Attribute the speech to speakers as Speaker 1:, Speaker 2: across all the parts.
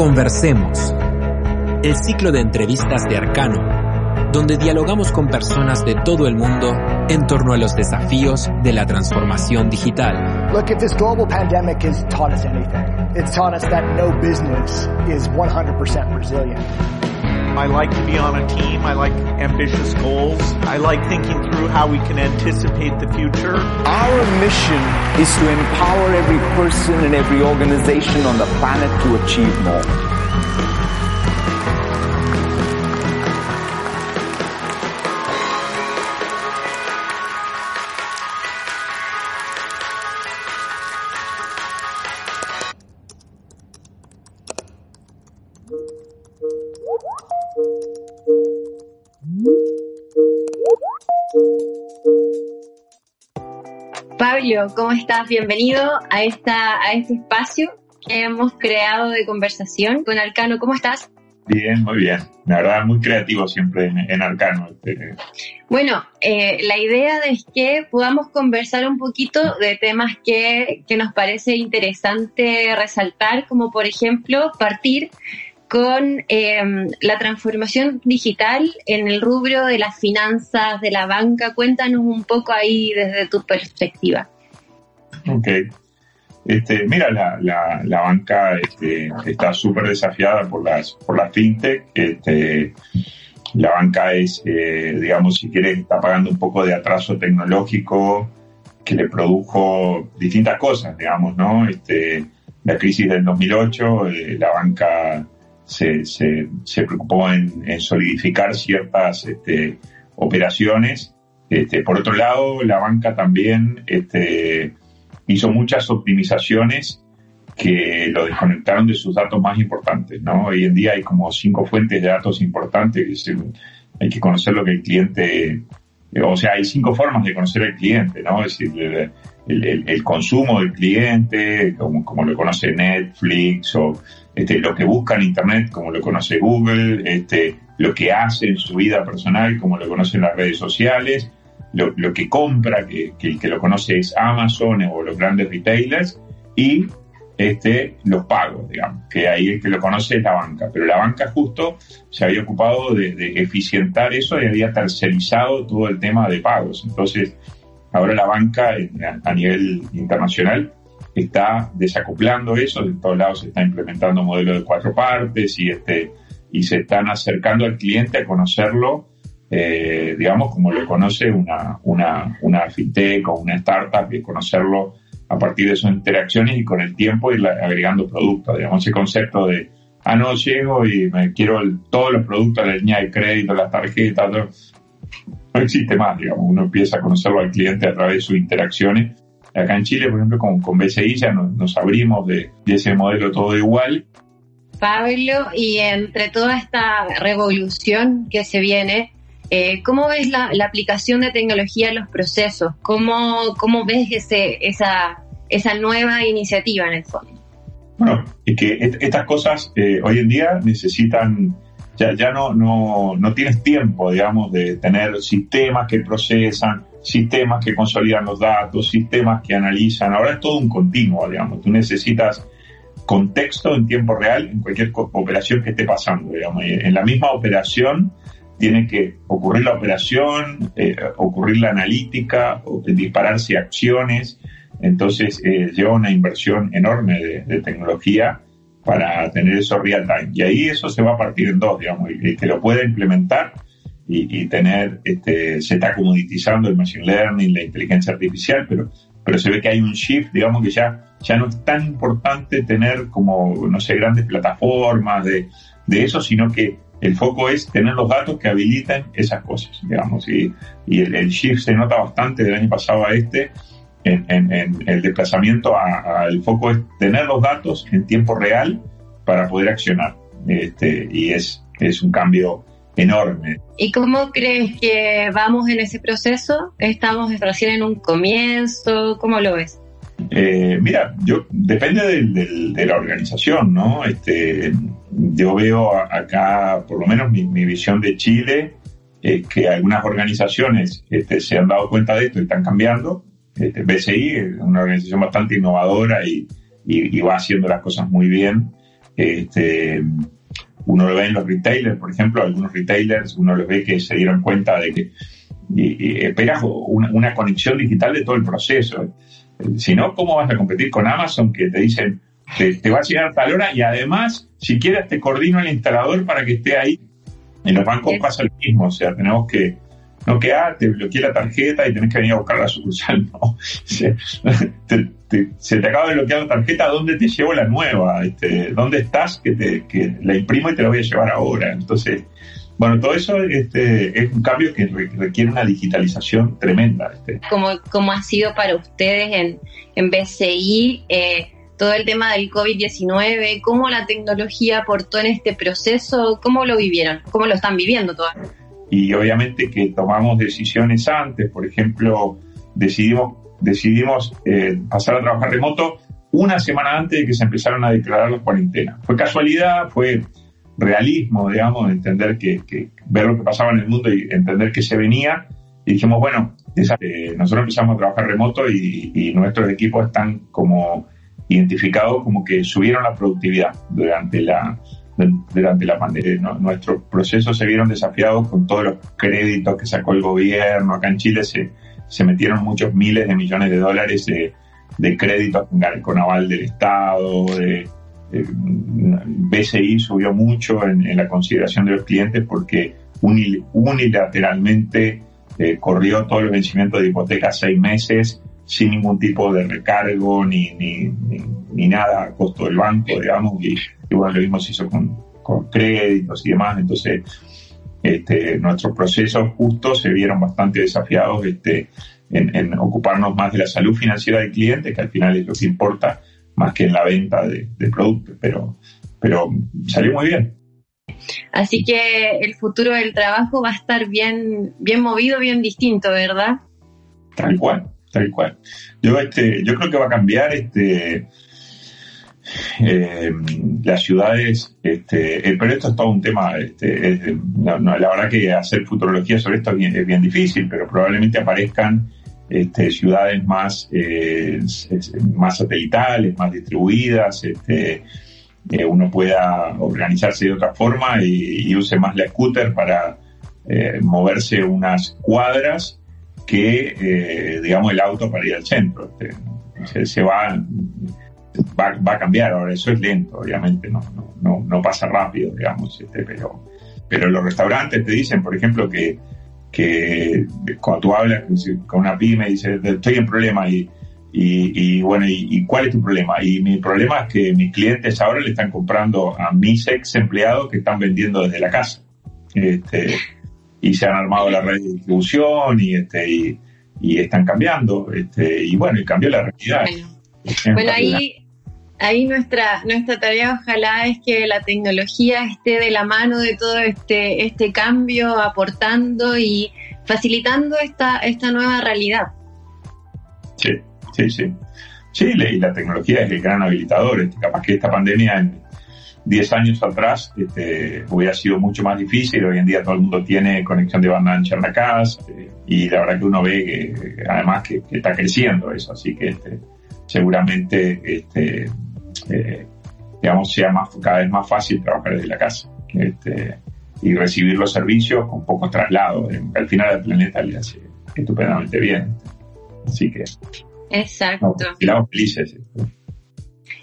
Speaker 1: Conversemos. El ciclo de entrevistas de Arcano, donde dialogamos con personas de todo el mundo en torno a los desafíos de la transformación digital.
Speaker 2: Look, if this global pandemic has taught us anything, it's taught us that no business is 100% resilient.
Speaker 3: I like to be on a team. I like ambitious goals. I like thinking through how we can anticipate the future.
Speaker 4: Our mission is to empower every person and every organization on the planet to achieve more.
Speaker 5: Pablo, ¿cómo estás? Bienvenido a, esta, a este espacio que hemos creado de conversación con Arcano. ¿Cómo estás?
Speaker 6: Bien, muy bien. La verdad, muy creativo siempre en, Arcano. Este.
Speaker 5: Bueno, eh, la idea es que podamos conversar un poquito de temas que, que nos parece interesante resaltar, como por ejemplo partir con em, la transformación digital en el rubro de las finanzas, de la banca. Cuéntanos un poco ahí desde tu perspectiva.
Speaker 6: Ok. Este, mira, la, la, banca este, está súper desafiada por las, por las fintech. Este, la banca es, eh, digamos, si quieres, está pagando un poco de atraso tecnológico que le produjo distintas cosas, digamos, ¿no? Este, la crisis del 2008, eh, la banca se, se, preocupó en, solidificar ciertas este, operaciones. Este, por otro lado, la banca también este, hizo muchas optimizaciones que lo desconectaron de sus datos más importantes. Hoy en día hay como cinco fuentes de datos importantes. hay que conocer lo que el cliente, o sea, hay cinco formas de conocer al cliente, ¿no? Es decir, el, consumo del cliente, como, como lo conoce Netflix o este, lo que busca en Internet, como lo conoce Google, este, lo que hace en su vida personal, como lo conocen las redes sociales, lo, que compra, que, el que lo conoce es Amazon o los grandes retailers, y este, los pagos, digamos, que ahí el que lo conoce es la banca. Pero la banca justo se había ocupado de, eficientar eso y había tercerizado todo el tema de pagos. Entonces, ahora la banca a nivel internacional está desacoplando eso, en todos lados se está implementando modelos de cuatro partes y, este, y se están acercando al cliente a conocerlo, eh, digamos, como lo conoce una, una, una fintech o una startup, y conocerlo a partir de sus interacciones y con el tiempo ir agregando productos, digamos, ese concepto de, ah, no, llego y me quiero todos los productos, la línea de crédito, las tarjetas, no existe más, digamos, uno empieza a conocerlo al cliente a través de sus interacciones Acá en Chile, por ejemplo, con, con BCI ya nos, abrimos de, ese modelo todo igual.
Speaker 5: Pablo, y entre toda esta revolución que se viene, eh, ¿cómo ves la, aplicación de tecnología en los procesos? ¿Cómo, cómo ves ese, esa, esa nueva iniciativa en el fondo?
Speaker 6: Bueno, es que estas cosas eh, hoy en día necesitan, ya, ya no, no, no tienes tiempo, digamos, de tener sistemas que procesan, sistemas que consolidan los datos, sistemas que analizan. Ahora es todo un continuo, digamos. Tú necesitas contexto en tiempo real en cualquier operación que esté pasando, digamos. En la misma operación tiene que ocurrir la operación, eh, ocurrir la analítica, dispararse acciones. Entonces eh, lleva una inversión enorme de, tecnología para tener eso real time. Y ahí eso se va a partir en dos, digamos. El que lo pueda implementar y, tener, este, se está comoditizando el machine learning, la inteligencia artificial, pero, pero se ve que hay un shift, digamos que ya, ya no es tan importante tener como, no sé, grandes plataformas de, de eso, sino que el foco es tener los datos que habilitan esas cosas, digamos, y, y el, shift se nota bastante del año pasado a este, en, en, el desplazamiento al foco es tener los datos en tiempo real para poder accionar. Este, y es, es un cambio enorme.
Speaker 5: ¿Y cómo crees que vamos en ese proceso? ¿Estamos recién en un comienzo? ¿Cómo lo ves?
Speaker 6: Eh, mira, yo depende de la organización, ¿no? Este, yo veo acá, por lo menos mi, visión de Chile, es que algunas organizaciones este, se han dado cuenta de esto y están cambiando. Este, BCI es una organización bastante innovadora y, y, va haciendo las cosas muy bien. este, uno lo ve en los retailers, por ejemplo, algunos retailers, uno los ve que se dieron cuenta de que esperas una, conexión digital de todo el proceso. Si no, ¿cómo vas a competir con Amazon que te dicen, te, va a llegar a tal hora y además, si quieres, te coordino el instalador para que esté ahí? En los bancos pasa lo mismo, o sea, tenemos que no que, ah, te bloqueé la tarjeta y tenés que venir a buscar la sucursal. No. Se, te, acaba de bloquear la tarjeta, ¿dónde te llevo la nueva? Este, ¿Dónde estás? Que, te, que la imprimo y te la voy a llevar ahora. Entonces, bueno, todo eso este, es un cambio que requiere una digitalización tremenda. Este.
Speaker 5: ¿Cómo, ha sido para ustedes en, en BCI eh, todo el tema del COVID-19? ¿Cómo la tecnología aportó en este proceso? ¿Cómo lo vivieron? ¿Cómo lo están viviendo todavía?
Speaker 6: y obviamente que tomamos decisiones antes, por ejemplo, decidimos, decidimos eh, pasar a trabajar remoto una semana antes de que se empezaron a declarar las cuarentenas. Fue casualidad, fue realismo, digamos, entender que, ver lo que pasaba en el mundo y entender que se venía. Y dijimos, bueno, eh, nosotros empezamos a trabajar remoto y, y, nuestros equipos están como identificados como que subieron la productividad durante la, durante la pandemia. Nuestros procesos se vieron desafiados con todos los créditos que sacó el gobierno. Acá en Chile se, se metieron muchos miles de millones de dólares de, de créditos con aval del Estado. De, BCI subió mucho en, la consideración de los clientes porque unilateralmente eh, corrió todos los vencimientos de hipoteca seis meses sin ningún tipo de recargo ni, ni, ni, nada a costo del banco, digamos, y igual lo mismo se hizo con, con créditos y demás, entonces este, nuestros procesos justos se vieron bastante desafiados este, en, ocuparnos más de la salud financiera del cliente, que al final es lo que importa más que en la venta de, de productos, pero, pero salió muy bien.
Speaker 5: Así que el futuro del trabajo va a estar bien, bien movido, bien distinto, ¿verdad?
Speaker 6: Tal cual tal cual. Yo, este, yo creo que va a cambiar este, eh, las ciudades, este, eh, pero esto es todo un tema, este, la verdad que hacer futurología sobre esto es bien, difícil, pero probablemente aparezcan este, ciudades más, eh, más satelitales, más distribuidas, este, uno pueda organizarse de otra forma y, use más la scooter para moverse unas cuadras que, eh, digamos, el auto para ir al centro. Este, se, va, va, a cambiar. Ahora, eso es lento, obviamente, no, no, no, pasa rápido, digamos, este, pero, pero los restaurantes te dicen, por ejemplo, que, que cuando tú hablas con una pyme, dices, estoy en problema y, y, bueno, y, cuál es tu problema? Y mi problema es que mis clientes ahora le están comprando a mis ex empleados que están vendiendo desde la casa. Este, y se han armado la red de distribución y este y, están cambiando este y bueno y cambió la realidad.
Speaker 5: Bueno, ahí ahí nuestra nuestra tarea ojalá es que la tecnología esté de la mano de todo este este cambio aportando y facilitando esta esta nueva realidad.
Speaker 6: Sí sí sí. Sí y la tecnología es el gran habilitador este, capaz que esta pandemia 10 años atrás este, hubiera sido mucho más difícil. Hoy en día todo el mundo tiene conexión de banda ancha en la casa eh, y la verdad que uno ve que, además que, está creciendo eso, así que este, seguramente este, eh, digamos sea más, cada vez más fácil trabajar desde la casa este, y recibir los servicios con pocos traslados. Al final el planeta le hace estupendamente bien. Así que...
Speaker 5: Exacto.
Speaker 6: estamos felices.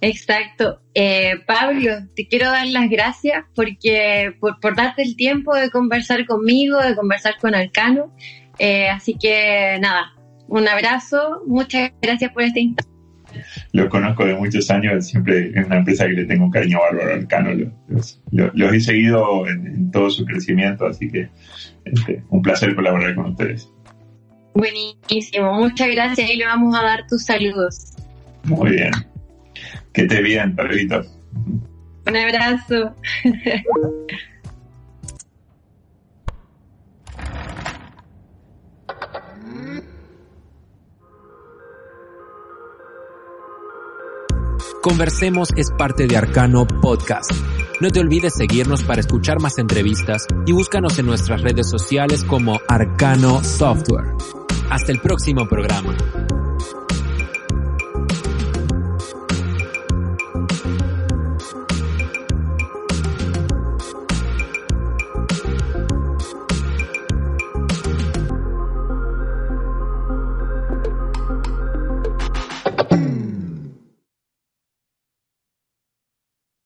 Speaker 5: Exacto. Eh, Pablo, te quiero dar las gracias porque por, por, darte el tiempo de conversar conmigo, de conversar con Arcano. Eh, así que nada, un abrazo, muchas gracias por este instante.
Speaker 6: Los conozco de muchos años, siempre es una empresa que le tengo un cariño bárbaro al Arcano. Los, he seguido en, todo su crecimiento, así que este, un placer colaborar con ustedes.
Speaker 5: Buenísimo, muchas gracias y le vamos a dar tus saludos.
Speaker 6: Muy bien. Que te bien, perrito.
Speaker 5: Un abrazo.
Speaker 1: Conversemos es parte de Arcano Podcast. No te olvides seguirnos para escuchar más entrevistas y búscanos en nuestras redes sociales como Arcano Software. Hasta el próximo programa.